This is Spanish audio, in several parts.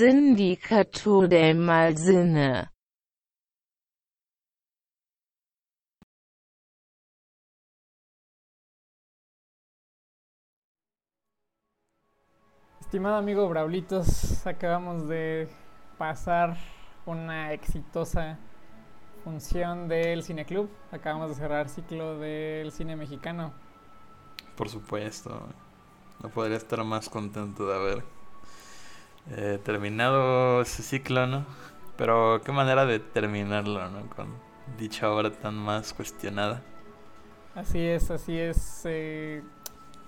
Sindicato del Malsinne Estimado amigo Braulitos, acabamos de pasar una exitosa función del Cine Club. Acabamos de cerrar ciclo del cine mexicano. Por supuesto. No podría estar más contento de haber eh, terminado ese ciclo, ¿no? Pero qué manera de terminarlo, ¿no? Con dicha obra tan más cuestionada. Así es, así es. Eh,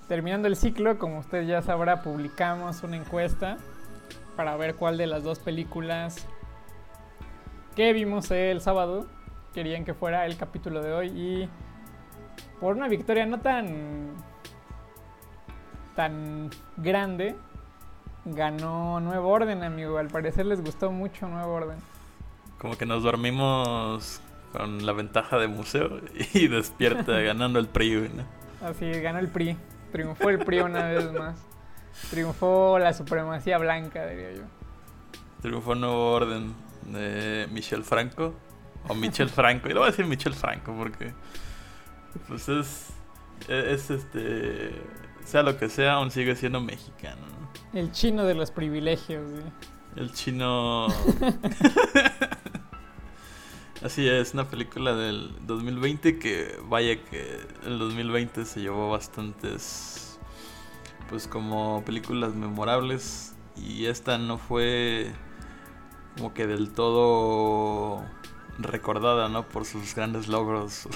terminando el ciclo, como usted ya sabrá, publicamos una encuesta para ver cuál de las dos películas que vimos el sábado querían que fuera el capítulo de hoy y por una victoria no tan tan grande ganó Nuevo Orden, amigo. Al parecer les gustó mucho Nuevo Orden. Como que nos dormimos con la ventaja de museo y despierta ganando el PRI, ¿no? Así, ganó el PRI. Triunfó el PRI una vez más. Triunfó la supremacía blanca, diría yo. Triunfó Nuevo Orden de Michel Franco. O Michel Franco. Y lo voy a decir Michel Franco porque. Pues es. Es este. Sea lo que sea, aún sigue siendo mexicano. ¿no? El chino de los privilegios, güey. El chino. Así es, una película del 2020 que vaya que el 2020 se llevó bastantes pues como películas memorables y esta no fue como que del todo recordada, ¿no? Por sus grandes logros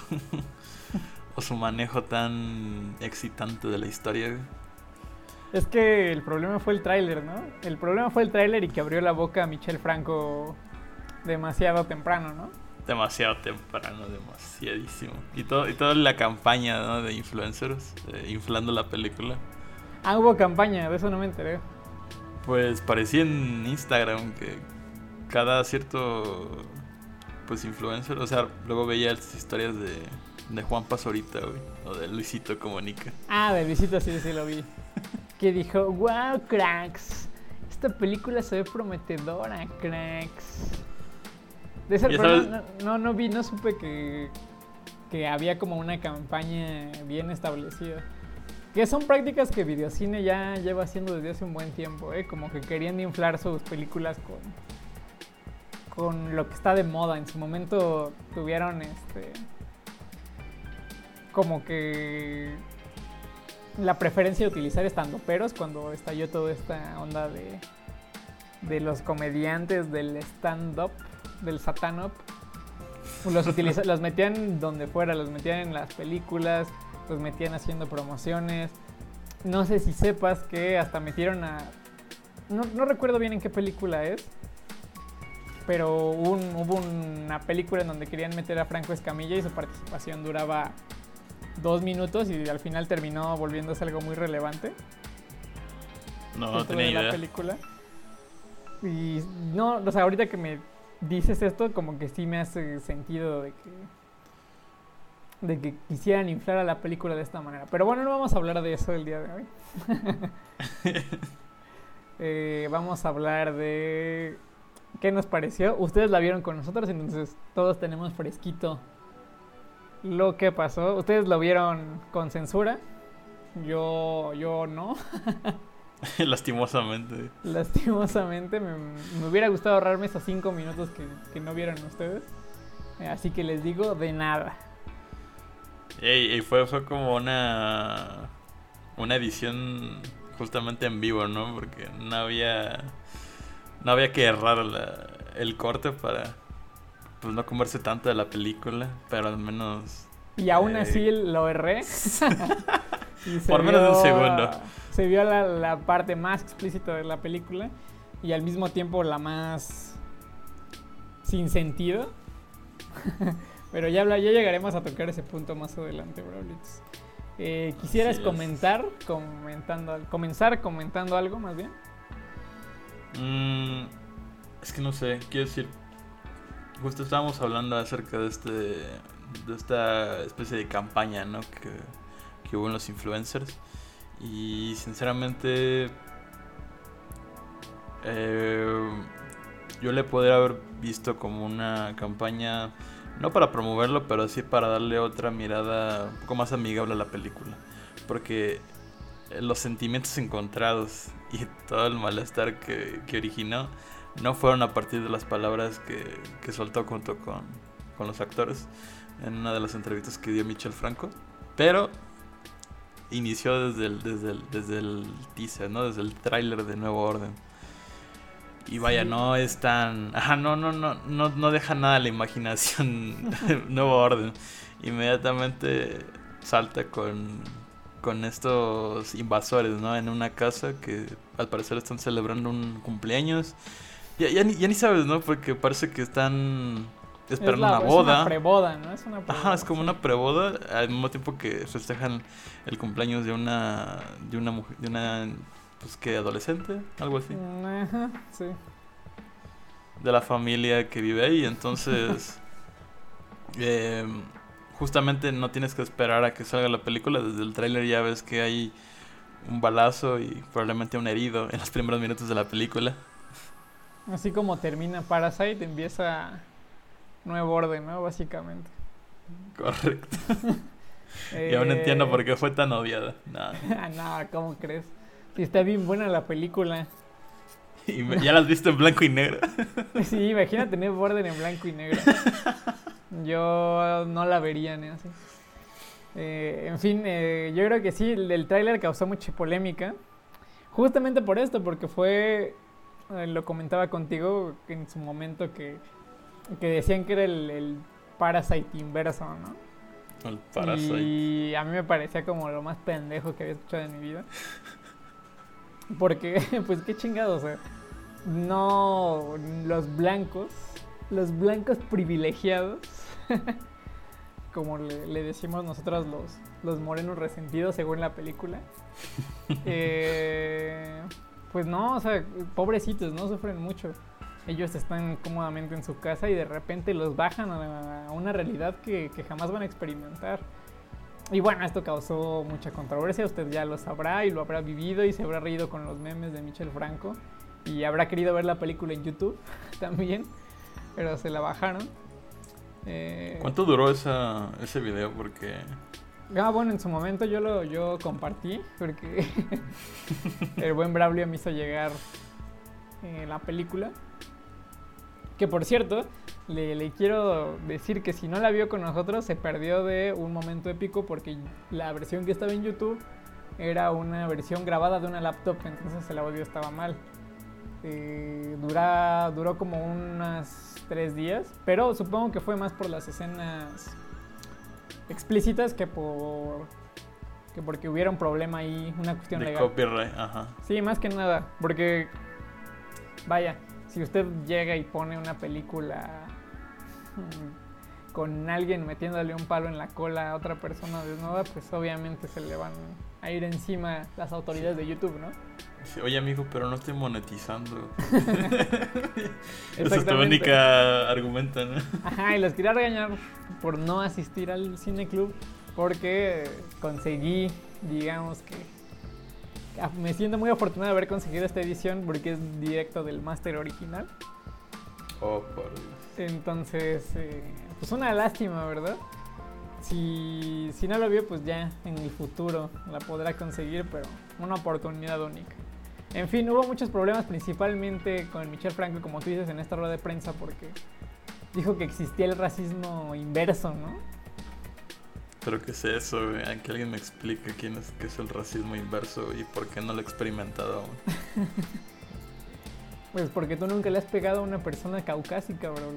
o su manejo tan excitante de la historia. Es que el problema fue el tráiler, ¿no? El problema fue el tráiler y que abrió la boca a Michel Franco demasiado temprano, ¿no? demasiado temprano, demasiadísimo. Y, todo, y toda la campaña ¿no? de influencers eh, inflando la película. Ah, hubo campaña, de eso no me enteré. Pues parecía en Instagram que cada cierto pues influencer, o sea, luego veía las historias de, de Juan Pazorita, güey, o de Luisito Comunica. Ah, de Luisito sí, sí lo vi. que dijo, wow, cracks, esta película se ve prometedora, cracks. De ese no, no, no, vi, no supe que, que había como una campaña bien establecida. Que son prácticas que Videocine ya lleva haciendo desde hace un buen tiempo, ¿eh? Como que querían inflar sus películas con, con lo que está de moda. En su momento tuvieron este. Como que. La preferencia de utilizar estando peros cuando estalló toda esta onda de. de los comediantes del stand-up del Satanop, los, los metían donde fuera, los metían en las películas, los metían haciendo promociones. No sé si sepas que hasta metieron a... No, recuerdo bien en qué película es, pero hubo una película en donde querían meter a Franco Escamilla y su participación duraba dos minutos y al final terminó volviéndose algo muy relevante. No, no tenía la película. Y no, o sea, ahorita que me dices esto, como que sí me hace sentido de que de que quisieran inflar a la película de esta manera. Pero bueno, no vamos a hablar de eso el día de hoy. Eh, vamos a hablar de qué nos pareció. Ustedes la vieron con nosotros, entonces todos tenemos fresquito lo que pasó. Ustedes lo vieron con censura. Yo, yo no. Lastimosamente. Lastimosamente. Me, hubiera gustado ahorrarme esos cinco minutos que, no vieron ustedes. Eh, así que les digo de nada. Y, fue, fue como una. Una edición justamente en vivo, ¿no? Porque no había. No había que errar el corte para. Pues no comerse tanto de la película. Pero al menos. Y aún eh, así lo erré. Por menos de un segundo se vio la, parte más explícita de la película y al mismo tiempo la más sin sentido. Pero ya, ya llegaremos a tocar ese punto más adelante, Braulitz. Eh, ¿Quisieras comentar, comentando, comenzar comentando algo más bien? Mm, es que no sé, quiero decir, justo estábamos hablando acerca de este, de esta especie de campaña, ¿no? Que, que hubo en los influencers. Y sinceramente, eh, yo le podría haber visto como una campaña, no para promoverlo, pero sí para darle otra mirada un poco más amigable a la película. Porque los sentimientos encontrados y todo el malestar que, que originó no fueron a partir de las palabras que, que soltó junto con, con los actores en una de las entrevistas que dio Michel Franco. Pero inició desde el, desde el, desde el teaser, ¿no? Desde el tráiler de Nuevo Orden. Y vaya, Sí. no es tan... Ajá, no, no, no, no, no deja nada a la imaginación Nuevo Orden. Inmediatamente salta con, con estos invasores, ¿no? En una casa que al parecer están celebrando un cumpleaños. Ya, ya, ni, ya ni sabes, ¿no? Porque parece que están esperando es la- una Es boda. una preboda, ¿no? Es una Ajá, preboda, es como sí. una preboda al mismo tiempo que festejan el cumpleaños de una de una mujer, de una pues que adolescente, algo así, Ajá, sí. de la familia que vive ahí, entonces eh, justamente no tienes que esperar a que salga la película, desde el tráiler ya ves que hay un balazo y probablemente un herido en los primeros minutos de la película. Así como termina Parasite, empieza Nuevo Orden, ¿no? Básicamente. Correcto. Y aún entiendo por qué fue tan odiada. Nah. Ah, no, ¿cómo crees? Si está bien buena la película. Y me- ya la has visto en blanco y negro. Sí, imagínate Nuevo Orden en blanco y negro. Yo no la vería ni así. Eh, en fin, eh, yo creo que sí, el, el tráiler causó mucha polémica. Justamente por esto, porque fue, eh, lo comentaba contigo en su momento que, que decían que era el, el Parasite inverso, ¿no? El Parasite. Y a mí me parecía como lo más pendejo que había escuchado en mi vida. Porque, pues qué chingados, o sea, no los blancos, los blancos privilegiados, como le, le decimos nosotros los, los morenos resentidos según la película, eh, pues no, o sea, pobrecitos, no sufren mucho. Ellos están cómodamente en su casa y de repente los bajan a, una realidad que, que jamás van a experimentar. Y bueno, esto causó mucha controversia, usted ya lo sabrá y lo habrá vivido y se habrá reído con los memes de Michel Franco y habrá querido ver la película en YouTube también, pero se la bajaron. Eh, ¿Cuánto duró esa, ese video? Porque Ah, bueno, en su momento yo lo yo compartí porque el buen Braulio me hizo llegar eh, la película. Que por cierto, le, le quiero decir que si no la vio con nosotros se perdió de un momento épico porque la versión que estaba en YouTube era una versión grabada de una laptop, entonces el audio estaba mal. Eh, dura, duró como unas tres días, pero supongo que fue más por las escenas explícitas que por que porque hubiera un problema ahí, una cuestión de legal. copyright, ajá. Sí, más que nada, porque vaya, si usted llega y pone una película con alguien metiéndole un palo en la cola a otra persona desnuda, pues obviamente se le van a ir encima las autoridades de YouTube, ¿no? Sí, Oye, amigo, pero no estoy monetizando. Esa es tu única argumento, ¿no? Ajá, y los quería regañar por no asistir al cine club porque conseguí, digamos que me siento muy afortunado de haber conseguido esta edición porque es directo del máster original. Oh, por Dios. Entonces, eh, pues una lástima, ¿verdad? Si, si no lo vio, pues ya en el futuro la podrá conseguir, pero una oportunidad única. En fin, hubo muchos problemas, principalmente con Michel Franco, como tú dices, en esta rueda de prensa, porque dijo que existía el racismo inverso, ¿no? ¿Pero qué es eso, güey? Que alguien me explique quién es, qué es el racismo inverso y por qué no lo he experimentado aún. Pues porque tú nunca le has pegado a una persona caucásica, bro.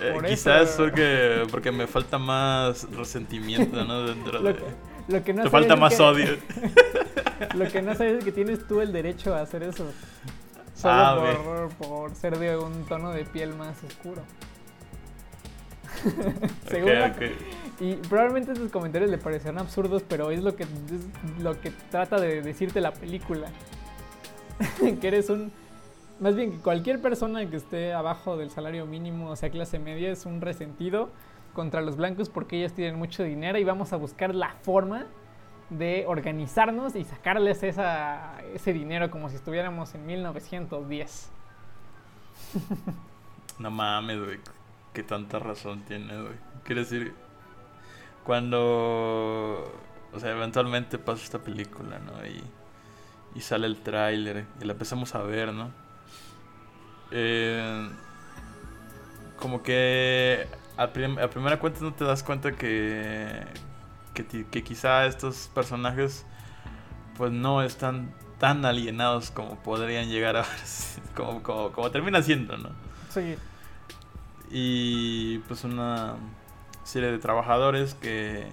Eh, Por quizás eso- porque, porque me falta más resentimiento, ¿no? Dentro Lo de... que, lo que no Te falta más que- odio. Lo que no sabes es que tienes tú el derecho a hacer eso. Solo Ah, por, por ser de un tono de piel más oscuro. Según la- Ok, ok. Y probablemente estos comentarios le parecerán absurdos, pero es lo que, es lo que trata de decirte la película. que eres un más bien que cualquier persona que esté abajo del salario mínimo, o sea, clase media, es un resentido contra los blancos porque ellos tienen mucho dinero y vamos a buscar la forma de organizarnos y sacarles esa, ese dinero como si estuviéramos en 1910. No mames, güey. Qué tanta razón tiene, güey. Quiere decir, cuando. O sea, eventualmente pasa esta película, ¿no? Y, y sale el tráiler y la empezamos a ver, ¿no? Eh, como que a, prim- a primera cuenta no te das cuenta que, que, que quizá estos personajes pues no están tan alienados como podrían llegar a como, como, como termina siendo, ¿no? Sí, y pues una serie de trabajadores que,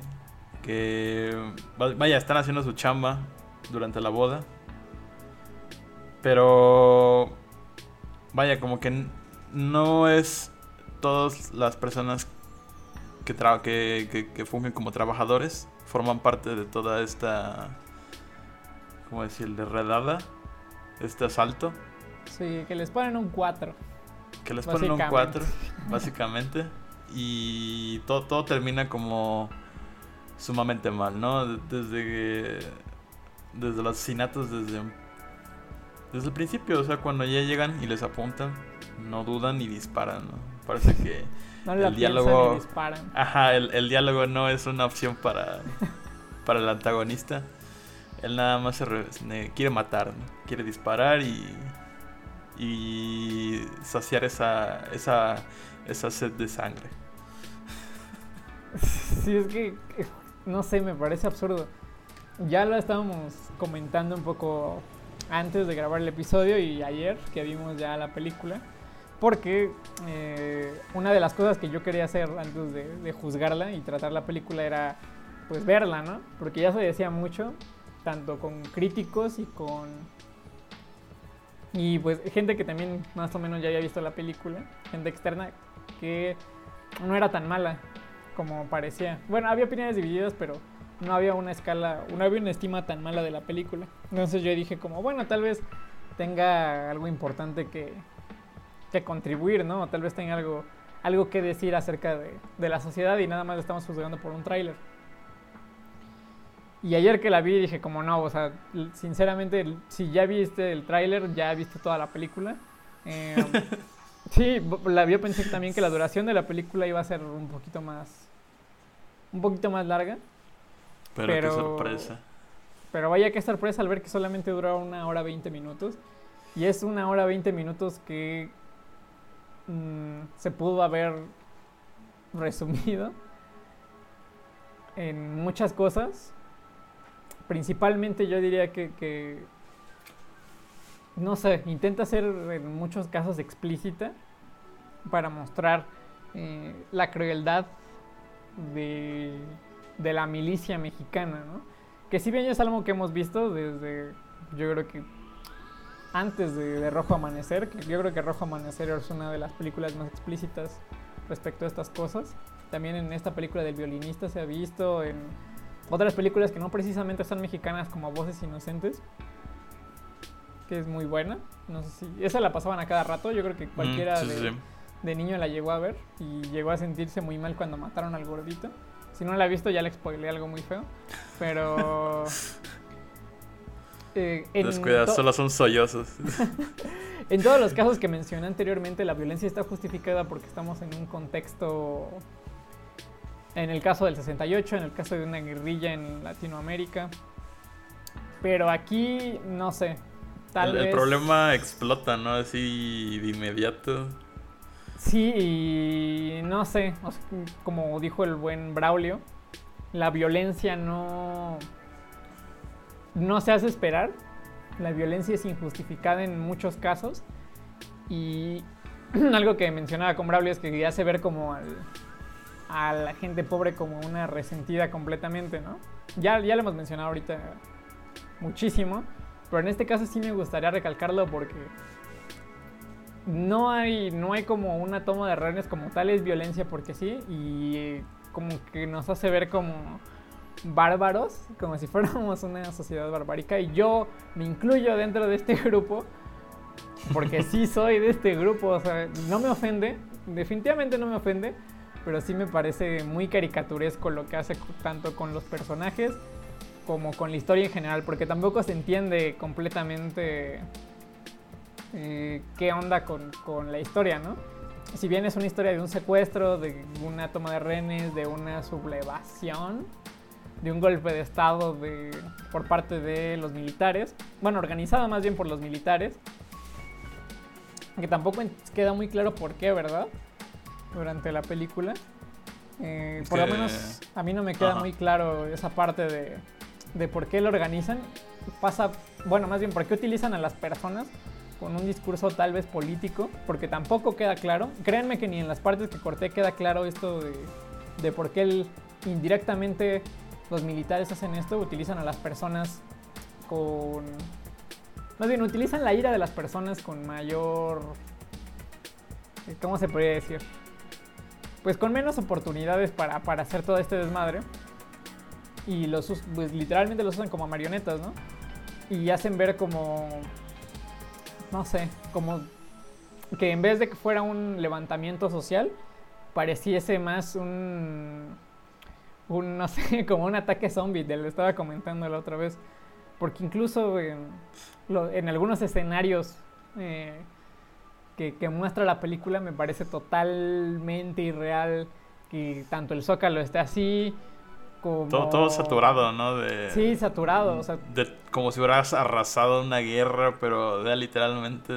que va- vaya, están haciendo su chamba durante la boda. Pero vaya, como que no es todas las personas que, tra- que, que, que fungen como trabajadores forman parte de toda esta, ¿cómo decirle? Redada, este asalto. sí, que les ponen un 4. Que les ponen un Básicamente. 4, básicamente. Y todo, todo termina como sumamente mal, ¿no? De- Desde desde los asesinatos, desde, desde el principio, o sea, cuando ya llegan y les apuntan, no dudan y disparan, ¿no? Parece que, No El diálogo- disparan. ajá, el, el diálogo no es una opción para, para el antagonista. Él nada más se re- quiere matar, ¿no? quiere disparar y, y saciar esa, esa, esa sed de sangre. Sí, es que, eh, no sé, me parece absurdo. Ya lo estábamos comentando un poco antes de grabar el episodio y ayer que vimos ya la película. Porque eh, una de las cosas que yo quería hacer antes de, de juzgarla y tratar la película era pues verla, ¿no? Porque ya se decía mucho, tanto con críticos y con... Y pues gente que también más o menos ya había visto la película, gente externa, que no era tan mala como parecía. Bueno, había opiniones divididas, pero no había una escala, no había una estima tan mala de la película. Entonces yo dije como, bueno, tal vez tenga algo importante que, que contribuir, ¿no? Tal vez tenga algo, algo que decir acerca de, de la sociedad y nada más la estamos juzgando por un tráiler. Y ayer que la vi dije como no, o sea, sinceramente, si ya viste el tráiler, ya viste toda la película. Eh, sí, la, yo pensé también que la duración de la película iba a ser un poquito más, un poquito más larga. Pero, Pero- qué sorpresa. Pero vaya que sorpresa al ver que solamente dura una hora 20 minutos. Y es una hora 20 minutos que mm, se pudo haber resumido en muchas cosas. Principalmente yo diría que, no sé, intenta ser en muchos casos explícita para mostrar eh, la crueldad de, de la milicia mexicana, ¿no? Que si bien es algo que hemos visto desde, yo creo que antes de, Rojo Amanecer, yo creo que Rojo Amanecer es una de las películas más explícitas respecto a estas cosas. También en esta película del violinista se ha visto, en otras películas que no precisamente son mexicanas como Voces Inocentes, que es muy buena. No sé si esa la pasaban a cada rato, yo creo que cualquiera Mm, sí, de, sí, sí. de niño la llegó a ver y llegó a sentirse muy mal cuando mataron al gordito. Si no la ha visto ya le spoileé algo muy feo, pero... eh, Descuida, solo son sollozos. en todos los casos que mencioné anteriormente, la violencia está justificada porque estamos en un contexto, en el caso del 68, en el caso de una guerrilla en Latinoamérica. Pero aquí, no sé, tal el, vez... el problema explota, ¿no? Así de inmediato. Sí, y no sé, o sea, como dijo el buen Braulio, la violencia no, no se hace esperar. La violencia es injustificada en muchos casos. Y algo que mencionaba con Braulio es que hace ver como al- a la gente pobre como una resentida completamente, ¿no? Ya, ya lo hemos mencionado ahorita muchísimo, pero en este caso sí me gustaría recalcarlo porque no hay, no hay como una toma de rehenes como tal, es violencia porque sí, y como que nos hace ver como bárbaros, como si fuéramos una sociedad barbárica, y yo me incluyo dentro de este grupo, Porque sí soy de este grupo, o sea, no me ofende, definitivamente no me ofende, pero sí me parece muy caricaturesco lo que hace tanto con los personajes como con la historia en general, porque tampoco se entiende completamente eh, qué onda con, con, la historia, ¿no? Si bien es una historia de un secuestro, de una toma de rehenes, de una sublevación, de un golpe de estado de, por parte de los militares, bueno, organizada más bien por los militares, que tampoco queda muy claro por qué, ¿verdad? Durante la película. Eh, por lo menos a mí no me queda muy claro esa parte de, de por qué lo organizan. Pasa, bueno, más bien, por qué utilizan a las personas con un discurso tal vez político, porque tampoco queda claro. Créanme que ni en las partes que corté queda claro esto de, de por qué el, indirectamente los militares hacen esto, utilizan a las personas con más bien, utilizan la ira de las personas con mayor... ¿Cómo se podría decir? Pues con menos oportunidades para, para hacer todo este desmadre. Y los pues literalmente los usan como marionetas, ¿no? Y hacen ver como... No sé, como que en vez de que fuera un levantamiento social, pareciese más un... Un, no sé, como un ataque zombie, te lo estaba comentando la otra vez. Porque incluso en algunos escenarios eh, que, muestra la película me parece totalmente irreal que tanto el Zócalo esté así como... Todo, saturado, ¿no? De, sí, saturado. como si hubieras arrasado una guerra, pero de, literalmente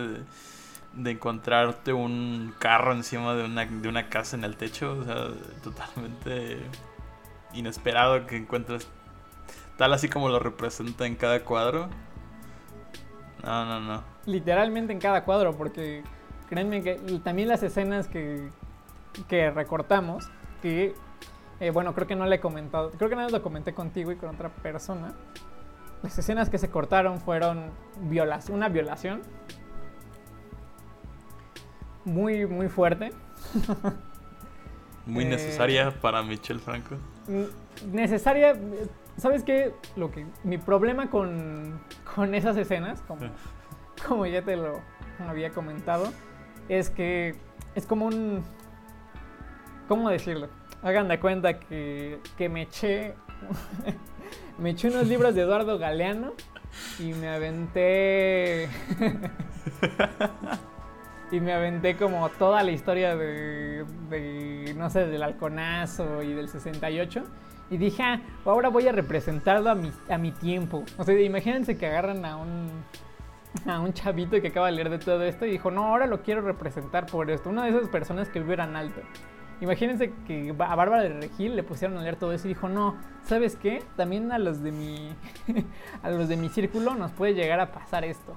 de, encontrarte un carro encima de una, de una casa en el techo. O sea, totalmente inesperado que encuentres tal así como lo representa en cada cuadro. No, no, no. Literalmente en cada cuadro, porque créanme que también las escenas que, que recortamos, que eh, bueno, creo que no le he comentado, creo que nada lo comenté contigo y con otra persona. Las escenas que se cortaron fueron violas, una violación muy, muy fuerte. muy necesaria eh, para Michelle Franco. Necesaria, ¿Sabes qué? Lo que, mi problema con, esas escenas, como, como ya te lo había comentado, es que es como un... ¿Cómo decirlo? Hagan de cuenta que, que me eché... me eché unos libros de Eduardo Galeano y me aventé... y me aventé como toda la historia de, no sé, del halconazo y del 68 y dije, ah, ahora voy a representarlo a mi, a mi tiempo. O sea, imagínense que agarran a un, a un chavito que acaba de leer de todo esto y dijo, no, ahora lo quiero representar por esto. Una de esas personas que vivieran alto. Imagínense que a Bárbara de Regil le pusieron a leer todo eso y dijo, no, ¿sabes qué? También a los de mi, a los de mi círculo nos puede llegar a pasar esto.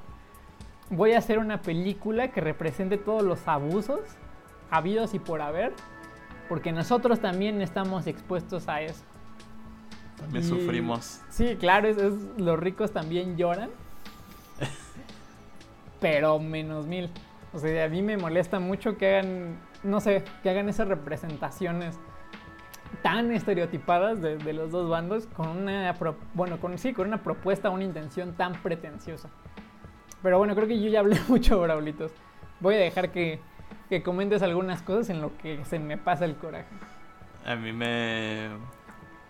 Voy a hacer una película que represente todos los abusos habidos y por haber, porque nosotros también estamos expuestos a eso. También sufrimos. Sí, claro, es, los ricos también lloran. Pero menos mil. O sea, a mí me molesta mucho que hagan, no sé, que hagan esas representaciones tan estereotipadas de, los dos bandos con una, bueno, con, sí, con una propuesta, una intención tan pretenciosa. Pero bueno, creo que yo ya hablé mucho, Braulitos. Voy a dejar que, que comentes algunas cosas en lo que se me pasa el coraje. A mí me,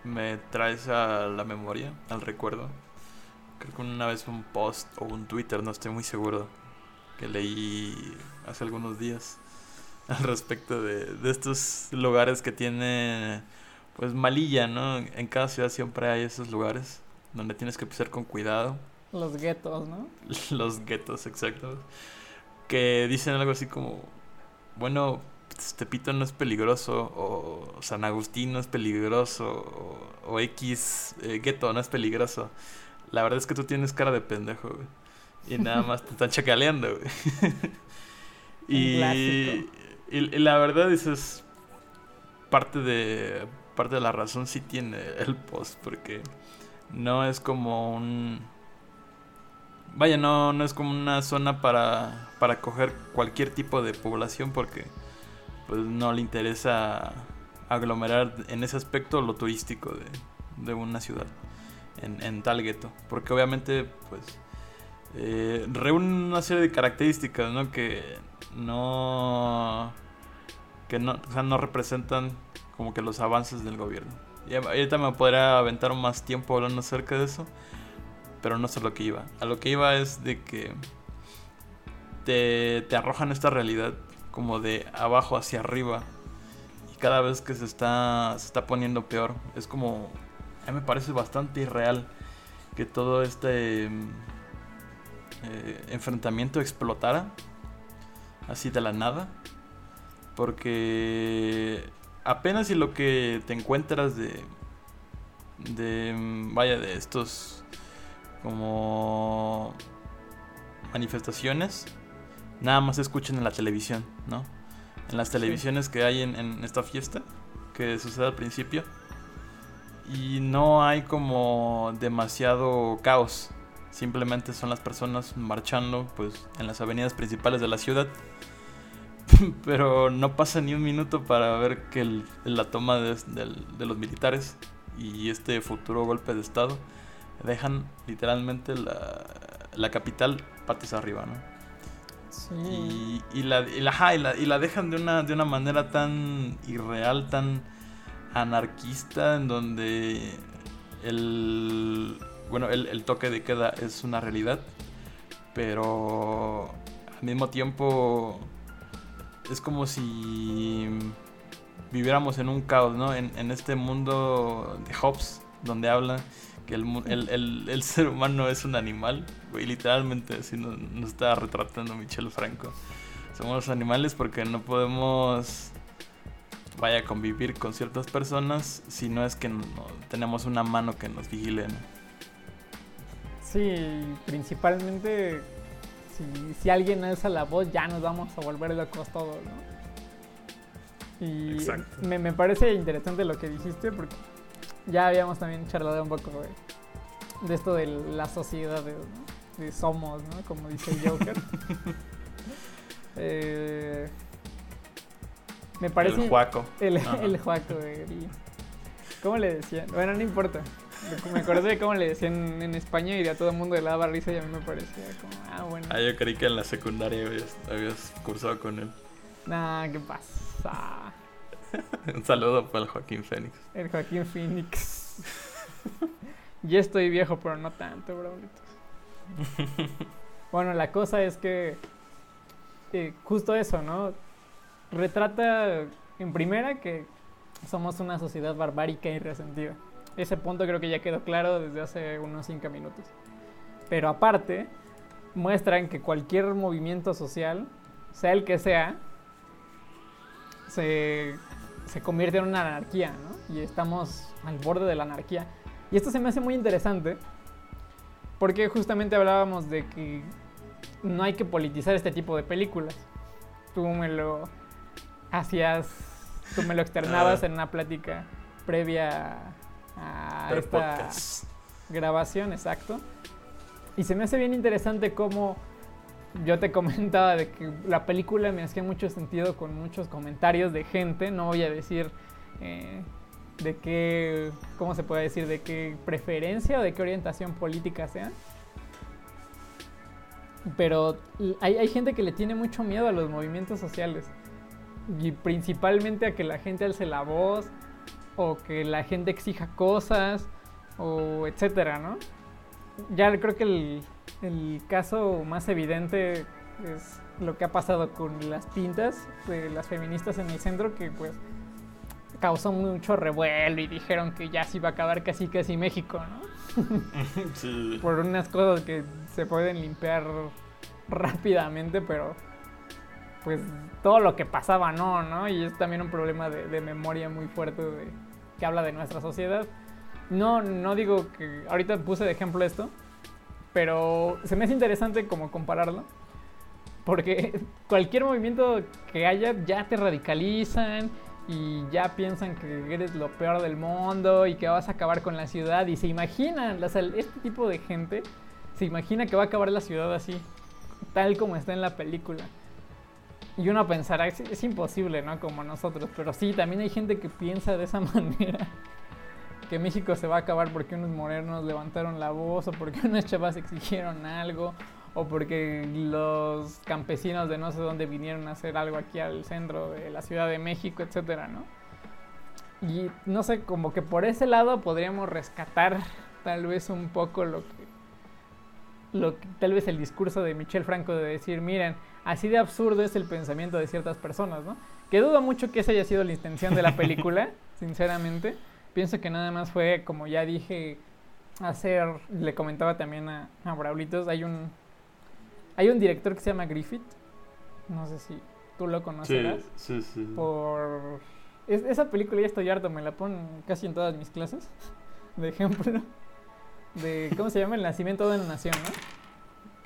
me traes a la memoria, al recuerdo. Creo que una vez un post o un Twitter, no estoy muy seguro, que leí hace algunos días al respecto de, de estos lugares que tiene pues malilla, ¿no? En cada ciudad siempre hay esos lugares donde tienes que pisar con cuidado. Los guetos, ¿no? Los guetos, exacto. Que dicen algo así como, bueno, Tepito no es peligroso, o San Agustín no es peligroso, o, X eh, Gueto no es peligroso. La verdad es que tú tienes cara de pendejo, güey. Y nada más te están chacaleando, güey. y, y, la verdad es parte de parte de la razón sí tiene el post porque no es como un vaya no no es como una zona para para coger cualquier tipo de población porque pues no le interesa aglomerar en ese aspecto lo turístico de, una ciudad en, tal gueto. Porque obviamente, pues, eh, reúnen una serie de características, ¿no? Que no... Que no, o sea, no representan como que los avances del gobierno. Y ahorita me podría aventar más tiempo hablando acerca de eso, pero no sé lo que iba. A lo que iba es de que te, te arrojan esta realidad como de abajo hacia arriba y cada vez que se está, se está poniendo peor. Es como, a mí me parece bastante irreal que todo este eh, enfrentamiento explotara así de la nada. Porque apenas si lo que te encuentras de, de, vaya, de estos como manifestaciones, nada más se escuchan en la televisión, ¿no? En las televisiones que hay en, en esta fiesta, que sucede al principio. Y no hay como demasiado caos. Simplemente son las personas marchando pues en las avenidas principales de la ciudad. Pero no pasa ni un minuto para ver que el- la toma de, los militares y este futuro golpe de estado dejan literalmente la, la capital patas arriba, ¿no? Sí. Y, y la, y, la, ajá, y la- y la dejan de una, de una manera tan irreal, tan anarquista, en donde el, bueno, el, toque de queda es una realidad, pero al mismo tiempo es como si viviéramos en un caos, ¿no? En, este mundo de Hobbes, donde habla que el, ser humano es un animal, literalmente así nos, está retratando Michel Franco. Somos animales porque no podemos, vaya, convivir con ciertas personas si no es que tenemos una mano que nos vigile, ¿no? Sí, principalmente si, si alguien alza la voz ya nos vamos a volver locos todos, ¿no? Y Exacto. me, me parece interesante lo que dijiste porque ya habíamos también charlado un poco de, de esto de la sociedad de, de somos, ¿no? Como dice Joker. Eh, me parece... El juaco. El, Juaco, el- ¿Cómo le decían? Bueno, no importa. Me acordé de cómo le decían en España y a todo el mundo le daba risa y a mí me parecía como, ah, bueno. Ah, yo creí que en la secundaria habías, habías cursado con él. Nah, ¿qué pasa? Un saludo para el Joaquín Fénix. El Joaquín Phoenix. ya estoy viejo, pero no tanto, braulitos. Bueno, la cosa es que eh, justo eso, ¿no? Retrata en primera que somos una sociedad barbárica y resentida. Ese punto creo que ya quedó claro desde hace unos 5 minutos. Pero aparte, muestran que cualquier movimiento social, sea el que sea, se, se convierte en una anarquía, ¿no? Y estamos al borde de la anarquía. Y esto se me hace muy interesante porque justamente hablábamos de que no hay que politizar este tipo de películas. Tú me lo hacías, tú me lo externabas Ah. en una plática previa a Pero esta podcast. grabación, exacto. Y se me hace bien interesante cómo yo te comentaba de que la película me hacía mucho sentido con muchos comentarios de gente, no voy a decir eh, de qué, ¿cómo se puede decir? De qué preferencia o de qué orientación política sea. Pero hay, hay gente que le tiene mucho miedo a los movimientos sociales. Y principalmente a que la gente alce la voz o que la gente exija cosas o etcétera, ¿no? Ya creo que el, el caso más evidente es lo que ha pasado con las pintas de las feministas en el centro que pues causó mucho revuelo y dijeron que ya se iba a acabar casi casi México, ¿no? Sí. Por unas cosas que se pueden limpiar rápidamente, pero pues todo lo que pasaba no, ¿no? Y es también un problema de, memoria muy fuerte que habla de nuestra sociedad. No, no digo que ahorita puse de ejemplo esto, pero se me hace interesante como compararlo. Porque cualquier movimiento que haya ya te radicalizan y ya piensan que eres lo peor del mundo y que vas a acabar con la ciudad y se imaginan, o sea, este tipo de gente se imagina que va a acabar la ciudad así, tal como está en la película. Y uno pensará, es, es imposible, ¿no? Como nosotros, pero sí, también hay gente que piensa de esa manera. Que México se va a acabar porque unos morenos levantaron la voz o porque unas chavas exigieron algo o porque los campesinos de no sé dónde vinieron a hacer algo aquí al centro de la Ciudad de México, etcétera, ¿no? Y no sé, como que por ese lado podríamos rescatar tal vez un poco lo que, lo que- tal vez el discurso de Michel Franco de decir, miren, así de absurdo es el pensamiento de ciertas personas, ¿no? Que dudo mucho que esa haya sido la intención de la película, sinceramente. Pienso que nada más fue, como ya dije, hacer, le comentaba también a, a Braulitos, hay un, hay un director que se llama Griffith, no sé si tú lo Sí, conocerás, sí, sí. por... es- esa película ya estoy harto, me la ponen casi en todas mis clases, de ejemplo, de, ¿cómo se llama? El nacimiento de una nación, ¿no?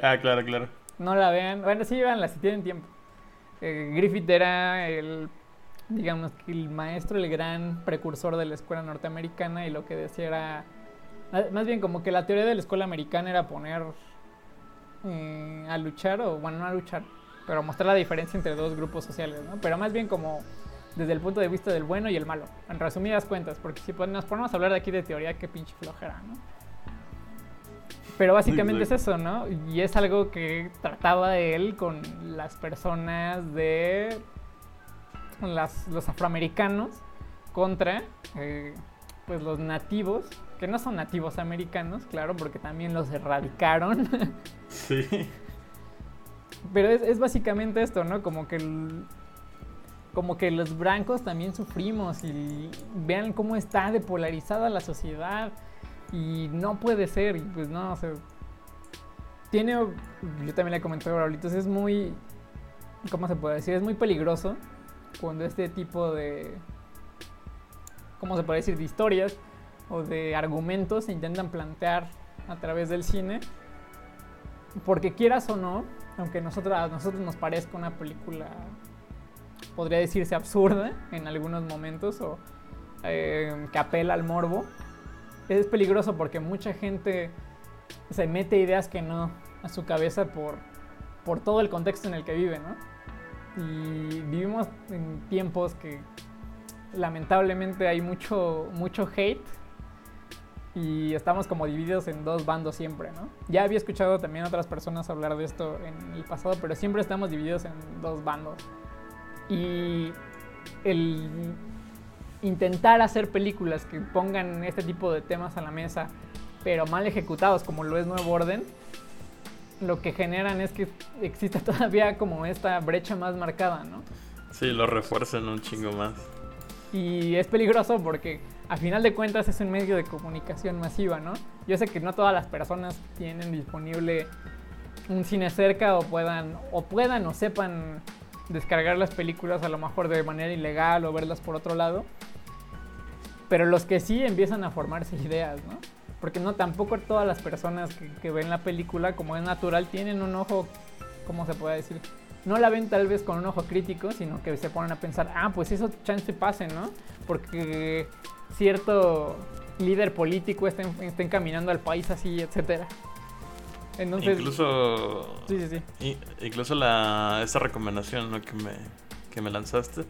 Ah, claro, claro. No la vean. Bueno, sí, véanla si tienen tiempo. Eh, Griffith era el, digamos, el maestro, el gran precursor de la escuela norteamericana y lo que decía era, más- bien como que la teoría de la escuela americana era poner eh, a luchar, o bueno, no a luchar, pero mostrar la diferencia entre dos grupos sociales, ¿no? Pero más bien como desde el punto de vista del bueno y el malo, en resumidas cuentas, porque si pon- nos ponemos a hablar de aquí de teoría, qué pinche flojera, ¿no? Pero básicamente es eso, ¿no? Y es algo que trataba él con las personas de las, los afroamericanos contra eh, pues los nativos, que no son nativos americanos, claro, porque también los erradicaron. Sí. Pero es, es básicamente esto, ¿no? Como que el- como que los blancos también sufrimos y vean cómo está depolarizada la sociedad y no puede ser pues no, o sea, tiene, yo también le comenté ahorita, es muy, ¿cómo se puede decir? Es muy peligroso cuando este tipo de, ¿cómo se puede decir? De historias o de argumentos se intentan plantear a través del cine porque quieras o no, aunque nosotros, a nosotros nos parezca una película, podría decirse absurda en algunos momentos o eh, que apela al morbo, es peligroso porque mucha gente se mete ideas que no a su cabeza por, por todo el contexto en el que vive, ¿no? Y vivimos en tiempos que lamentablemente hay mucho, mucho hate y estamos como divididos en dos bandos siempre, ¿no? Ya había escuchado también a otras personas hablar de esto en el pasado, pero siempre estamos divididos en dos bandos. Y el intentar hacer películas que pongan este tipo de temas a la mesa, pero mal ejecutados como lo es Nuevo Orden, lo que generan es que exista todavía como esta brecha más marcada, ¿no? Sí, lo refuerzan un chingo más. Y es peligroso porque a final de cuentas es un medio de comunicación masiva, ¿no? Yo sé que no todas las personas tienen disponible un cine cerca o puedan o puedan o sepan descargar las películas a lo mejor de manera ilegal o verlas por otro lado. Pero los que sí empiezan a formarse ideas, ¿no? Porque no tampoco todas las personas que, que ven la película como es natural tienen un ojo, ¿cómo se puede decir? No la ven tal vez con un ojo crítico, sino que se ponen a pensar, ah, pues eso chance pase, ¿no? Porque cierto líder político está, está encaminando al país así, etcétera. Entonces, incluso sí, sí, sí. incluso la esa recomendación ¿no? que me que me lanzaste.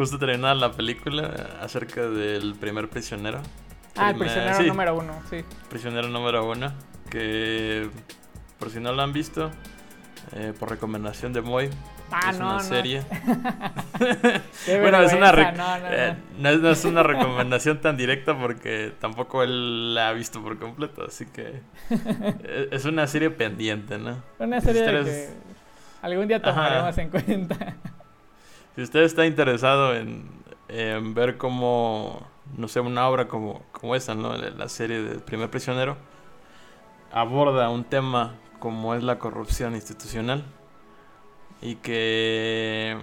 Justo terminaba la película acerca del primer prisionero. Ah, el prisionero sí, número uno, sí. Prisionero número uno. Que por si no lo han visto, eh, por recomendación de Moy, Ah, es no, una no. serie. Bueno, es una, rec- no, eh, no es, una recomendación tan directa porque tampoco él la ha visto por completo, así que eh, es una serie pendiente, ¿no? Una serie que algún día Ajá. tomaremos en cuenta. Si usted está interesado en, en ver cómo, no sé, una obra como, como esa, ¿no? La serie del primer prisionero, aborda un tema como es la corrupción institucional y que,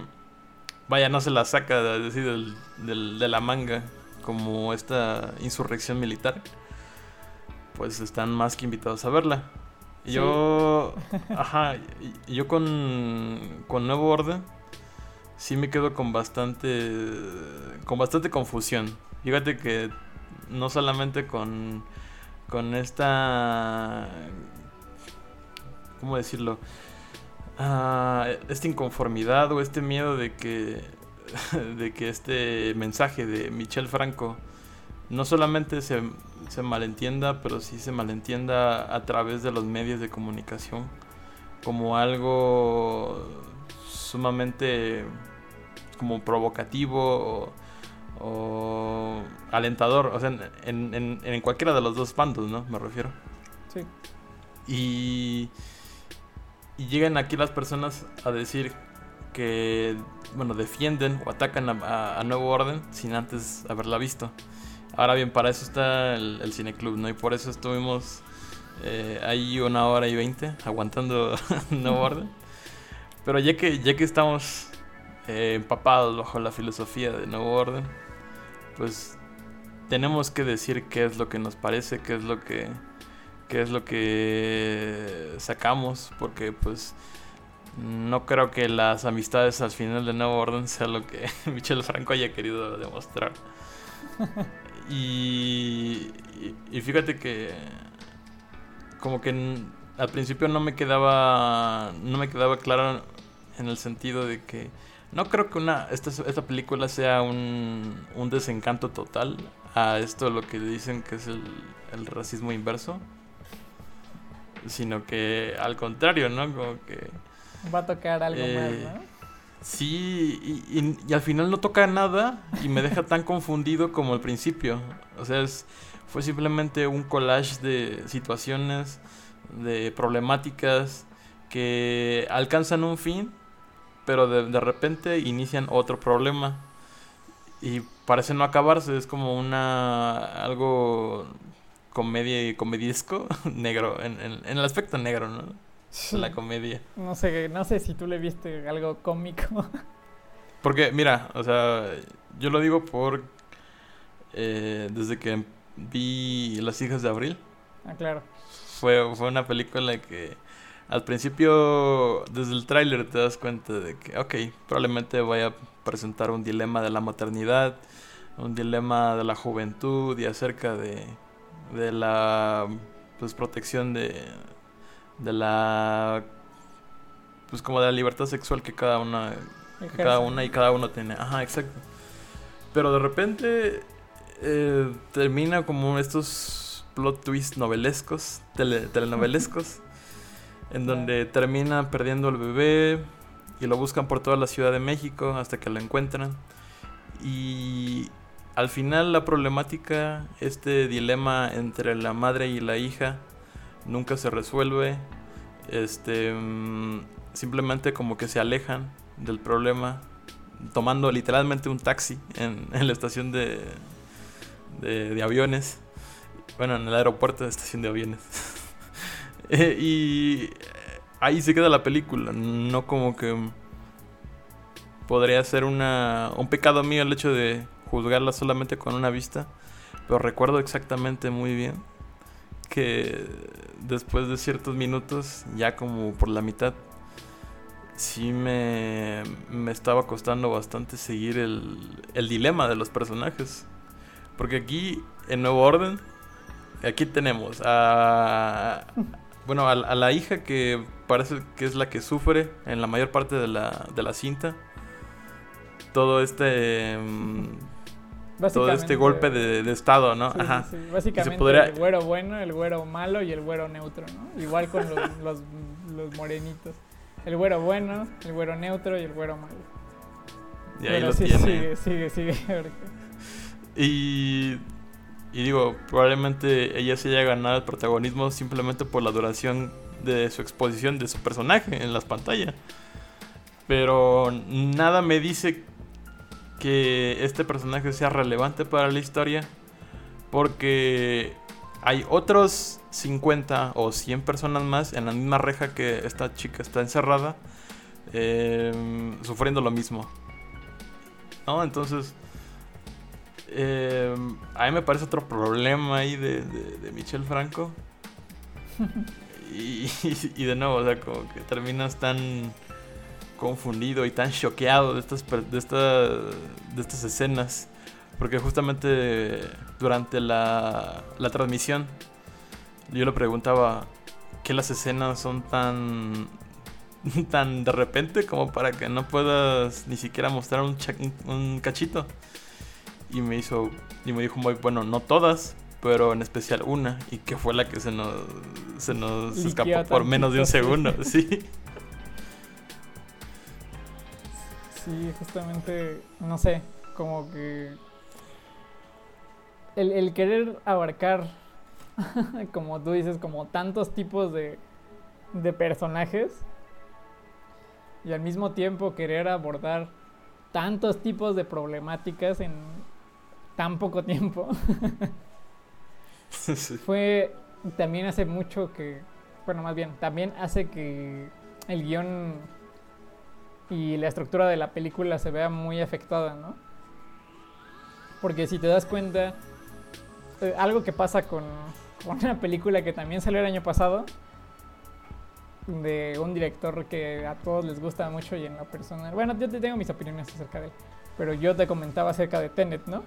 vaya, no se la saca de, decir, del- del- de la manga como esta insurrección militar, pues están más que invitados a verla. Sí. Yo, ajá, yo con, con Nuevo Orden sí me quedo con bastante con bastante confusión. Fíjate que no solamente con con esta ¿cómo decirlo? Ah, esta inconformidad o este miedo de que de que este mensaje de Michel Franco no solamente se, se malentienda, pero sí se malentienda a través de los medios de comunicación como algo sumamente como provocativo o, alentador, o sea, en, en, en, cualquiera de los dos bandos, ¿no? Me refiero. Sí. Y, y llegan aquí las personas a decir que, bueno, defienden o atacan a, Nuevo Orden sin antes haberla visto. Ahora bien, para eso está el, el cineclub, ¿no? Y por eso estuvimos eh, ahí una hora y veinte aguantando Nuevo Orden. Pero ya que, ya que estamos eh, empapados bajo la filosofía de Nuevo Orden, pues tenemos que decir qué es lo que nos parece, qué es lo que qué es lo que sacamos, porque pues no creo que las amistades al final de Nuevo Orden sea lo que Michel Franco haya querido demostrar. y, y, fíjate que como que al principio no me quedaba no me quedaba claro en el sentido de que no creo que una esta, esta película sea un, un desencanto total a esto lo que dicen que es el, el racismo inverso sino que al contrario no como que va a tocar algo más eh, ¿no? Sí, y, y, al final no toca nada y me deja tan confundido como al principio. O sea, es, fue simplemente un collage de situaciones, de problemáticas que alcanzan un fin, pero de, de repente inician otro problema. Y parece no acabarse, es como una algo comedia y comediesco negro, en, en, en, el aspecto negro, ¿no? La comedia. No sé, no sé si tú le viste algo cómico. Porque, mira, o sea, yo lo digo por... Eh, desde que vi Las hijas de Abril. Ah, claro. Fue, fue una película que al principio, desde el tráiler te das cuenta de que, ok, probablemente voy a presentar un dilema de la maternidad, un dilema de la juventud y acerca de, de la pues, protección de, de la pues como de la libertad sexual que cada una que cada una y cada uno tiene. Ajá, exacto. Pero de repente eh, termina como estos plot twists novelescos, telenovelescos, en donde termina perdiendo el bebé y lo buscan por toda la Ciudad de México hasta que lo encuentran. Y al final la problemática, este dilema entre la madre y la hija, nunca se resuelve. Este, mm, simplemente como que se alejan del problema, tomando literalmente un taxi en, en la estación de, de, aviones. Bueno, en el aeropuerto de estación de aviones. Eh, y ahí se queda la película. No como que podría ser una, un pecado mío el hecho de juzgarla solamente con una vista. Pero recuerdo exactamente muy bien que después de ciertos minutos, ya como por la mitad, sí me, me estaba costando bastante seguir el, el dilema de los personajes. Porque aquí, en Nuevo Orden, aquí tenemos a. Bueno, a, la hija que parece que es la que sufre en la mayor parte de la, de la cinta. Todo este. Mm, todo este golpe de, estado, ¿no? Ajá. Básicamente el güero bueno, el güero malo y el güero neutro, ¿no? Igual con los, los, los, morenitos. El güero bueno, el güero neutro y el güero malo. Y ahí lo tiene. Sigue, sigue, sigue. Y, y digo, probablemente ella se haya ganado el protagonismo simplemente por la duración de su exposición de su personaje en las pantallas. Pero nada me dice que este personaje sea relevante para la historia. Porque hay otros 50 o 100 personas más en la misma reja que esta chica está encerrada. Eh, sufriendo lo mismo. ¿No? Entonces eh, a mí me parece otro problema ahí de, de, Michel Franco. y, y, de nuevo, o sea, como que terminas tan confundido y tan choqueado de estas, de, de estas escenas. Porque justamente durante la, la transmisión yo le preguntaba que las escenas son tan tan de repente como para que no puedas ni siquiera mostrar un, un cachito y me hizo y me dijo muy bueno no todas pero en especial una, y que fue la que se nos, se nos escapó por menos de un segundo, sí. Sí, justamente, no sé, como que el, el querer abarcar, como tú dices, como tantos tipos de, de personajes y al mismo tiempo querer abordar tantos tipos de problemáticas en tan poco tiempo. sí. fue también hace mucho que, bueno, más bien, también hace que el guion y la estructura de la película se vea muy afectada, ¿no? Porque si te das cuenta, eh, algo que pasa con, con una película que también salió el año pasado, de un director que a todos les gusta mucho y en lo personal, bueno, yo te tengo mis opiniones acerca de él, pero yo te comentaba acerca de Tenet, ¿no?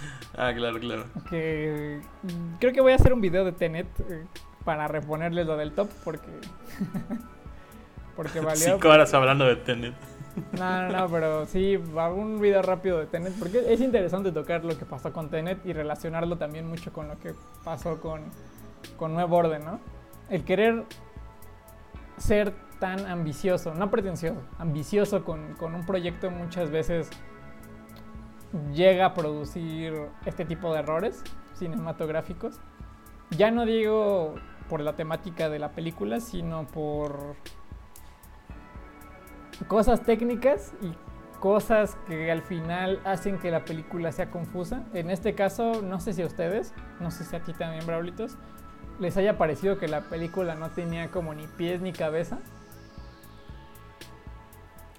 Ah, claro, claro. que mm, creo que voy a hacer un video de Tenet eh, para reponerles lo del top porque porque valió Cinco horas hablando de Tenet. no no no pero sí un video rápido de Tenet porque es interesante tocar lo que pasó con Tenet y relacionarlo también mucho con lo que pasó con con Nuevo Orden no el querer ser tan ambicioso no pretencioso ambicioso con, con un proyecto muchas veces llega a producir este tipo de errores cinematográficos. Ya no digo por la temática de la película, sino por cosas técnicas y cosas que al final hacen que la película sea confusa. En este caso, no sé si a ustedes, no sé si a ti también, Braulitos, les haya parecido que la película no tenía como ni pies ni cabeza.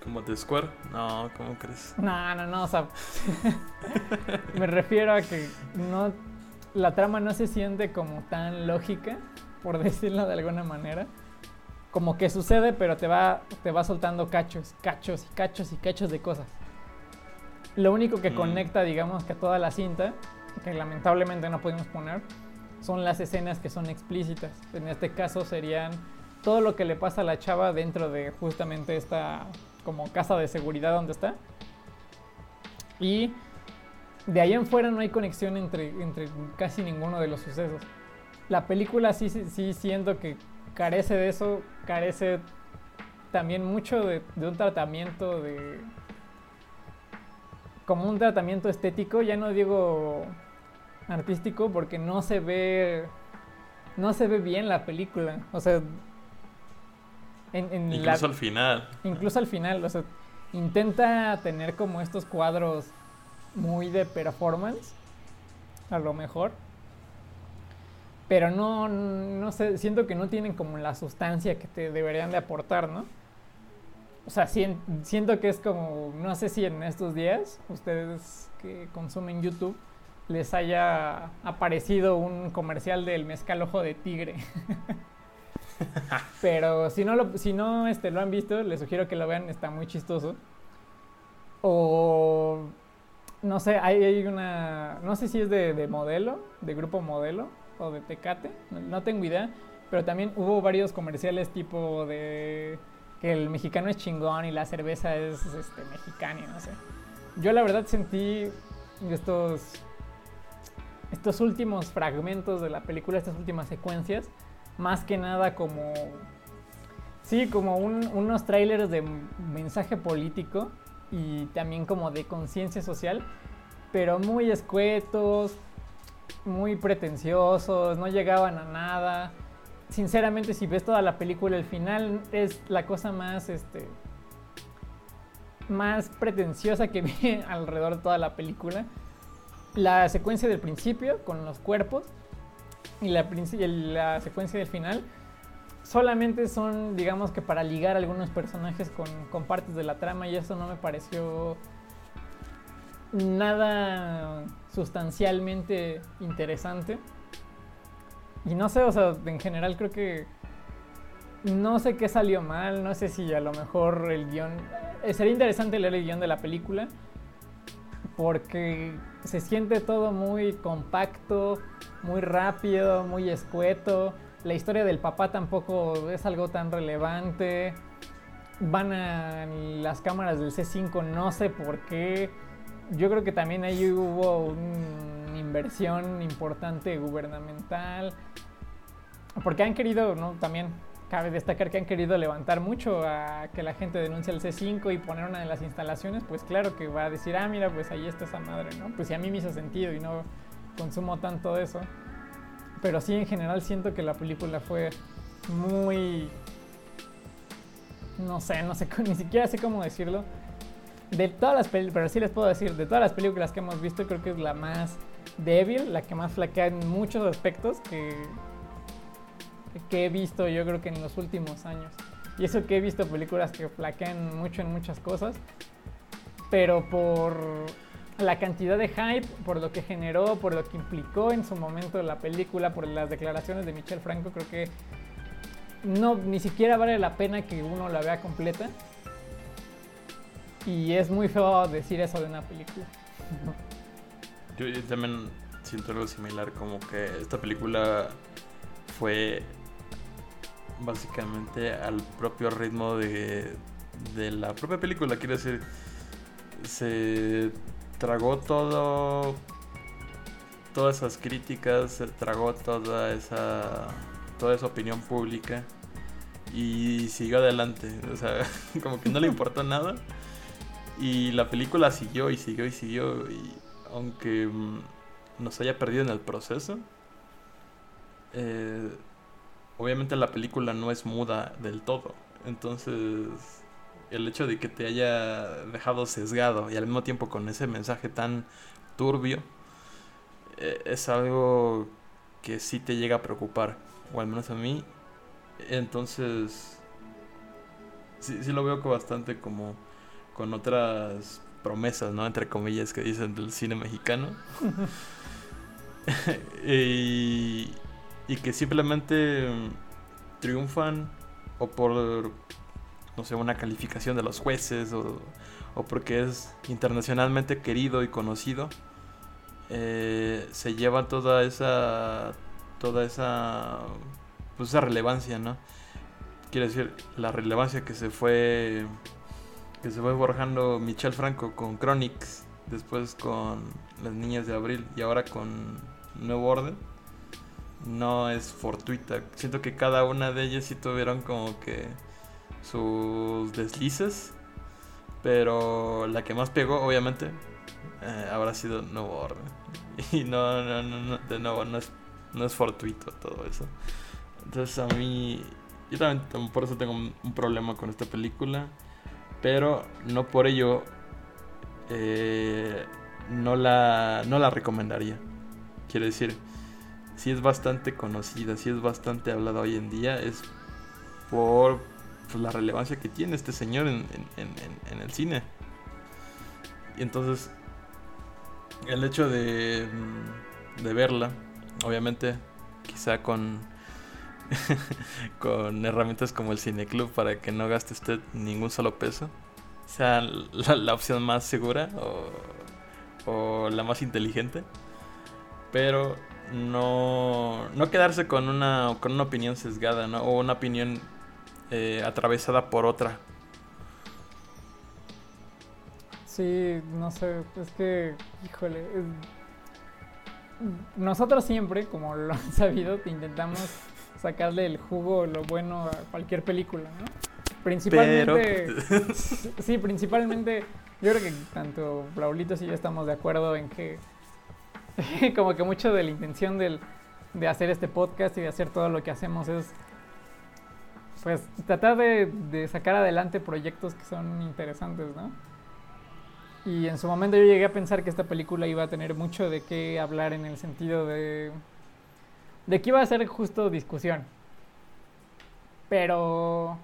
¿Como The Square? No, ¿cómo crees? No, no, no, o sea, me refiero a que no, la trama no se siente como tan lógica, por decirlo de alguna manera. Como que sucede, pero te va, te va soltando cachos, cachos y cachos y cachos de cosas. Lo único que Mm. conecta, digamos, que a toda la cinta, que lamentablemente no podemos poner, son las escenas que son explícitas. En este caso serían todo lo que le pasa a la chava dentro de justamente esta como casa de seguridad donde está. Y de ahí en fuera no hay conexión entre, entre casi ninguno de los sucesos. La película sí, sí, siento que carece de eso, carece también mucho de, de un tratamiento de... como un tratamiento estético, ya no digo artístico porque no se ve no se ve bien la película o sea en, en la- Incluso al final. incluso al final, o sea, intenta tener como estos cuadros muy de performance, a lo mejor. Pero no, no sé, siento que no tienen como la sustancia que te deberían de aportar, ¿no? O sea, sien- siento que es como, no sé si en estos días, ustedes que consumen YouTube, les haya aparecido un comercial del mezcal ojo de tigre. Pero si no, lo, si no este, lo han visto, les sugiero que lo vean, está muy chistoso. O no sé, hay, una, no sé si es de, de modelo, de grupo modelo o de Tecate, no, no tengo idea, pero también hubo varios comerciales tipo de que el mexicano es chingón y la cerveza es este, mexicana y no sé. Yo la verdad sentí estos, estos últimos fragmentos de la película, estas últimas secuencias, más que nada como sí como un- unos trailers de mensaje político y también como de conciencia social pero muy escuetos muy pretenciosos no llegaban a nada. Sinceramente si ves toda la película el final es la cosa más este más pretenciosa que vi alrededor de toda la película. La secuencia del principio con los cuerpos y la, secuencia del final solamente son, digamos que para ligar algunos personajes con, con partes de la trama y eso no me pareció nada sustancialmente interesante. Y no sé, o sea, en general creo que no sé qué salió mal, no sé si a lo mejor el guion... eh, sería interesante leer el guion de la película porque se siente todo muy compacto, muy rápido, muy escueto. La historia del papá tampoco es algo tan relevante. Van a las cámaras del C5, no sé por qué. Yo creo que también ahí hubo un inversión importante gubernamental. Porque han querido, ¿no? También cabe destacar que han querido levantar mucho a que la gente denuncie el C5 y poner una de las instalaciones, pues claro que va a decir, ah, mira, pues ahí está esa madre, ¿no? Pues si a mí me hizo sentido y no consumo tanto eso. Pero sí, en general siento que la película fue muy... No sé, no sé, ni siquiera sé cómo decirlo. De todas las películas, pero sí les puedo decir, de todas las películas que hemos visto, creo que es la más débil, la que más flaquea en muchos aspectos que, que he visto yo creo que en los últimos años. Y eso que he visto películas que flaquean mucho en muchas cosas, pero por la cantidad de hype, por lo que generó, por lo que implicó en su momento la película, por las declaraciones de Michel Franco, creo que no ni siquiera vale la pena que uno la vea completa. Y es muy feo decir eso de una película. Yo, yo también siento algo similar, como que esta película fue básicamente al propio ritmo de, de la propia película, quiero decir, se tragó todo, todas esas críticas, se tragó toda esa, toda esa opinión pública y siguió adelante, o sea, como que no le importó nada. Y la película siguió y siguió y siguió y aunque mm, nos haya perdido en el proceso, eh, obviamente la película no es muda del todo. Entonces, el hecho de que te haya dejado sesgado y al mismo tiempo con ese mensaje tan turbio, eh, es algo que sí te llega a preocupar, o al menos a mí. Entonces, sí, sí lo veo bastante como con otras promesas, ¿no? Entre comillas que dicen del cine mexicano. y, y que simplemente triunfan o por, no sé, una calificación de los jueces o, o porque es internacionalmente querido y conocido, eh, se lleva toda esa, toda esa, pues esa relevancia, ¿no? Quiere decir, la relevancia que se fue, que se fue forjando Michel Franco con Chronix, después con Las Niñas de Abril y ahora con Nuevo Orden no es fortuita. Siento que cada una de ellas sí tuvieron como que sus deslices. Pero la que más pegó, obviamente, eh, habrá sido Nuevo Orden. Y no, no, no, de nuevo, no es, no es fortuito todo eso. Entonces a mí, yo también por eso tengo un problema con esta película. Pero no por ello eh, no, la, no la recomendaría. Quiero decir, si es bastante conocida, si es bastante hablada hoy en día, es por pues, la relevancia que tiene este señor en, el cine. Y entonces, el hecho de, mm, de verla, obviamente, quizá con, con herramientas como el Cineclub para que no gaste usted ningún solo peso, sea la, opción más segura o, o la más inteligente. Pero no, no quedarse con una, con una opinión sesgada, ¿no? O una opinión eh, atravesada por otra. Sí, no sé, es que, híjole, nosotros siempre, como lo han sabido, intentamos sacarle el jugo, lo bueno a cualquier película, ¿no? Principalmente, sí, principalmente, yo creo que tanto Raulito y yo estamos de acuerdo en que como que mucho de la intención del, de hacer este podcast y de hacer todo lo que hacemos es pues tratar de, sacar adelante proyectos que son interesantes, ¿no? Y en su momento yo llegué a pensar que esta película iba a tener mucho de qué hablar en el sentido de, de que iba a ser justo discusión. Pero,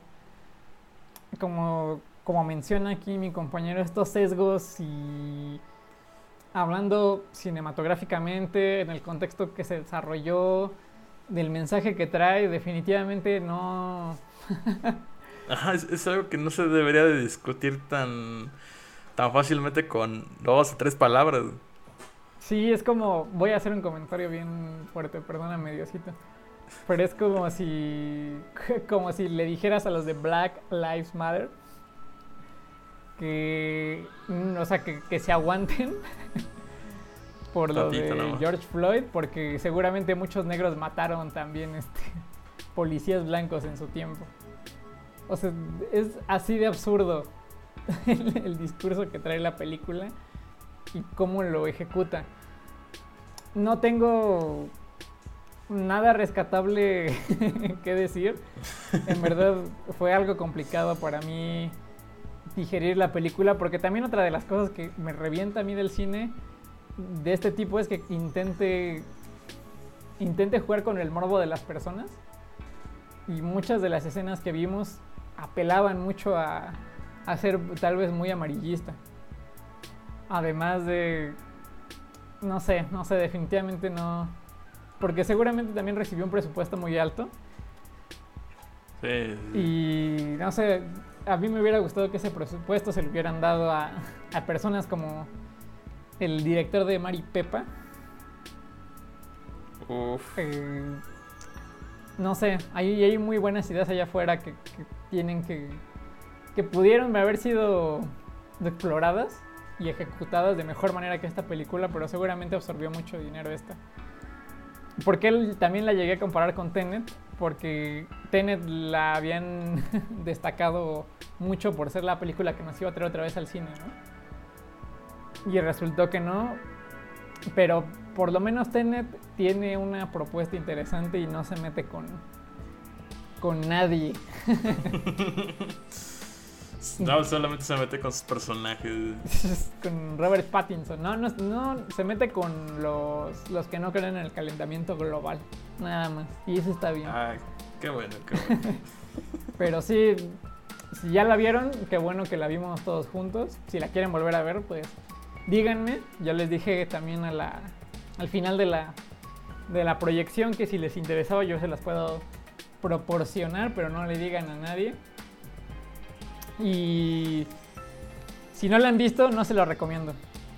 como, como menciona aquí mi compañero, estos sesgos y hablando cinematográficamente, en el contexto que se desarrolló, del mensaje que trae, definitivamente no... Ajá, es, algo que no se debería de discutir tan, tan fácilmente con dos o tres palabras. Sí, es como, voy a hacer un comentario bien fuerte, perdóname Diosito. Pero es como si, como si le dijeras a los de Black Lives Matter que, mm, o sea, que, que se aguanten por lo Tantito de nomás. George Floyd, porque seguramente muchos negros mataron también este, policías blancos en su tiempo. O sea, es así de absurdo el, el discurso que trae la película y cómo lo ejecuta. No tengo nada rescatable que decir. En verdad fue algo complicado para mí digerir la película porque también otra de las cosas que me revienta a mí del cine de este tipo es que intente intente jugar con el morbo de las personas y muchas de las escenas que vimos apelaban mucho a, a ser tal vez muy amarillista. Además de no sé, no sé, definitivamente no porque seguramente también recibió un presupuesto muy alto Sí, sí. y no sé, a mí me hubiera gustado que ese presupuesto se lo hubieran dado a, a personas como el director de Mari Pepa. Uf. Eh, no sé, hay, hay muy buenas ideas allá afuera que, que tienen que. que pudieron haber sido exploradas y ejecutadas de mejor manera que esta película, pero seguramente absorbió mucho dinero esta. Porque él también la llegué a comparar con Tenet, porque Tenet la habían destacado mucho por ser la película que nos iba a traer otra vez al cine, ¿no? Y resultó que no, pero por lo menos Tenet tiene una propuesta interesante y no se mete con, con nadie. No, solamente se mete con sus personajes. con Robert Pattinson. No, no, no, se mete con los, los que no creen en el calentamiento global. Nada más. Y eso está bien. Ay, qué bueno, qué bueno. Pero sí, si ya la vieron, qué bueno que la vimos todos juntos. Si la quieren volver a ver, pues díganme. Yo les dije también a la, al final de la, de la proyección que si les interesaba yo se las puedo proporcionar, pero no le digan a nadie. Y si no la han visto, no se lo recomiendo.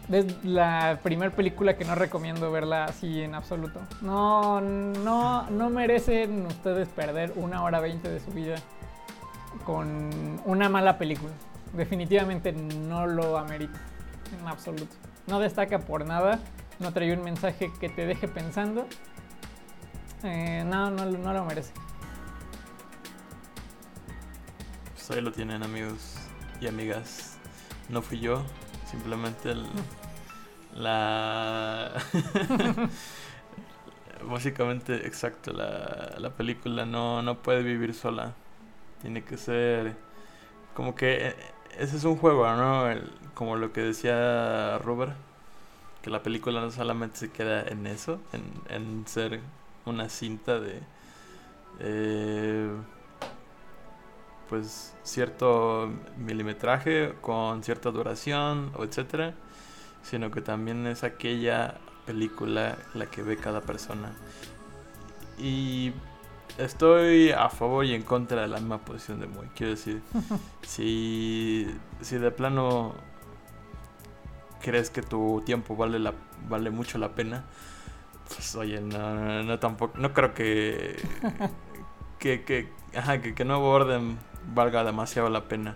Es la primera película que no recomiendo verla así en absoluto. No, no, no merecen ustedes perder una hora veinte de su vida con una mala película. Definitivamente no lo amerita en absoluto. No destaca por nada, no trae un mensaje que te deje pensando. Eh, no, no, no lo merece. Pues ahí lo tienen, amigos y amigas. No fui yo, simplemente el- la. Básicamente, exacto, la, la película no, no puede vivir sola. Tiene que ser. Como que. eh, Ese es un juego, ¿no? El- como lo que decía Robert. Que la película no solamente se queda en eso, en, en ser una cinta de. eh, pues cierto milimetraje con cierta duración o etcétera, sino que también es aquella película la que ve cada persona. Y estoy a favor y en contra de la misma posición de Moy. Quiero decir, si, si de plano crees que tu tiempo vale la vale mucho la pena, pues oye, no, no, no tampoco, no creo que que, que, ajá, que, que Nuevo Orden valga demasiado la pena.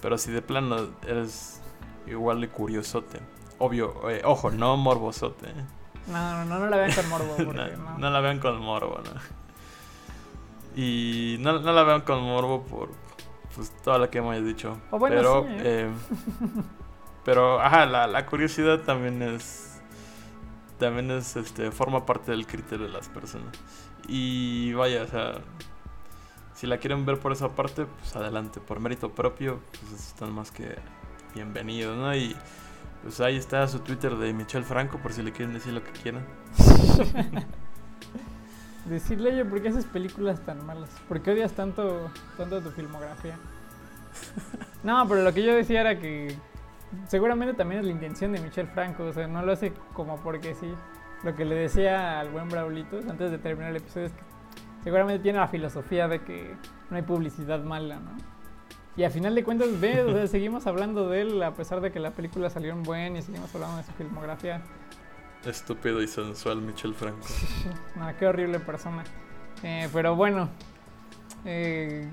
Pero si de plano eres igual de curiosote, obvio, eh, ojo, no morbosote. ¿eh? No, no, no, no la vean con morbo. porque no, no. no la vean con morbo, ¿no? Y no, no la vean con morbo por pues, todo lo que hemos dicho. Bueno, pero, sí, ¿eh? eh, pero, ajá, la, la curiosidad también es, también es, este, forma parte del criterio de las personas. Y vaya, o sea, si la quieren ver por esa parte, pues adelante, por mérito propio, pues están más que bienvenidos, ¿no? Y pues ahí está su Twitter de Michelle Franco, por si le quieren decir lo que quieran. Decirle, oye, ¿por qué haces películas tan malas? ¿Por qué odias tanto, tanto tu filmografía? No, pero lo que yo decía era que seguramente también es la intención de Michel Franco, o sea, no lo hace como porque sí. Lo que le decía al buen Braulitos antes de terminar el episodio es que seguramente tiene la filosofía de que no hay publicidad mala, ¿no? Y a final de cuentas, ve, o sea, seguimos hablando de él a pesar de que la película salió en buen y seguimos hablando de su filmografía. Estúpido y sensual Michelle Franco. No, qué horrible persona. Eh, pero bueno, eh,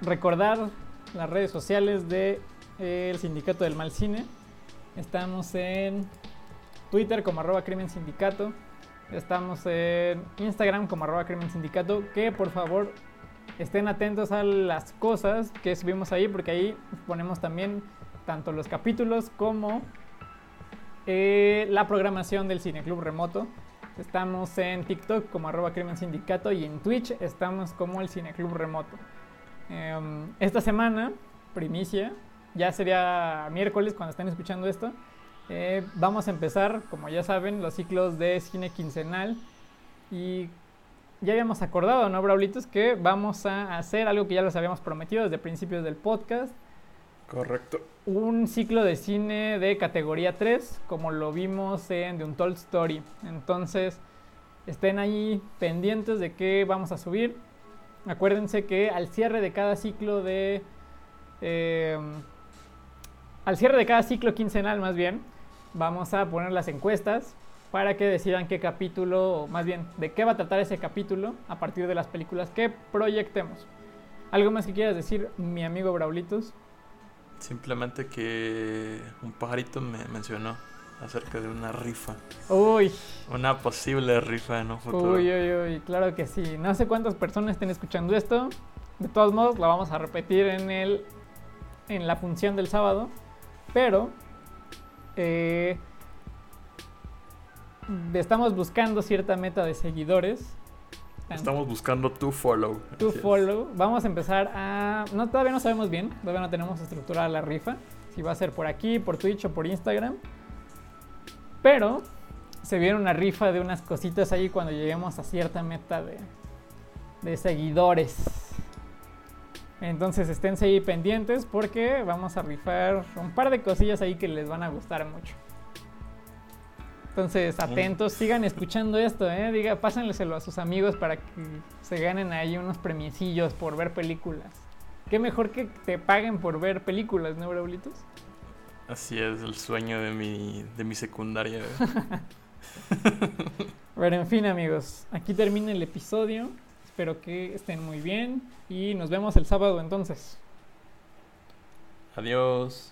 recordar las redes sociales de eh, el Sindicato del Mal Cine. Estamos en Twitter como arroba crimen sindicato. Estamos en Instagram como arroba crimen sindicato. Que por favor estén atentos a las cosas que subimos ahí porque ahí ponemos también tanto los capítulos como eh, la programación del Cineclub Remoto. Estamos en TikTok como arroba crimen sindicato y en Twitch estamos como el Cineclub Remoto. Em, esta semana, primicia, ya sería miércoles cuando estén escuchando esto, eh, vamos a empezar, como ya saben, los ciclos de cine quincenal y ya habíamos acordado, ¿no, Braulitos? Que vamos a hacer algo que ya les habíamos prometido desde principios del podcast. Correcto. Un ciclo de cine de categoría 3, como lo vimos en The Untold Story. Entonces, estén ahí pendientes de qué vamos a subir. Acuérdense que al cierre de cada ciclo de... Eh, al cierre de cada ciclo quincenal, más bien, vamos a poner las encuestas para que decidan qué capítulo, o más bien, de qué va a tratar ese capítulo a partir de las películas que proyectemos. ¿Algo más que quieras decir, mi amigo Braulitos? Simplemente que un pajarito me mencionó acerca de una rifa. Uy. Una posible rifa en un futuro. Uy, uy, uy, claro que sí. No sé cuántas personas estén escuchando esto. De todos modos, la vamos a repetir en el en la función del sábado. Pero eh, estamos buscando cierta meta de seguidores. Estamos buscando tu follow. Tu follow. Vamos a empezar a... No, todavía no sabemos bien. Todavía no tenemos estructurada la rifa. Si va a ser por aquí, por Twitch o por Instagram. Pero se viene una rifa de unas cositas ahí cuando lleguemos a cierta meta de, de seguidores. Entonces esténse ahí pendientes porque vamos a rifar un par de cosillas ahí que les van a gustar mucho. Entonces, atentos, sigan escuchando esto, ¿eh? Diga, pásenleselo a sus amigos para que se ganen ahí unos premiecillos por ver películas. Qué mejor que te paguen por ver películas, ¿no, Braulitos? Así es, el sueño de mi, de mi secundaria. Pero en fin, amigos, aquí termina el episodio. Espero que estén muy bien y nos vemos el sábado entonces. Adiós.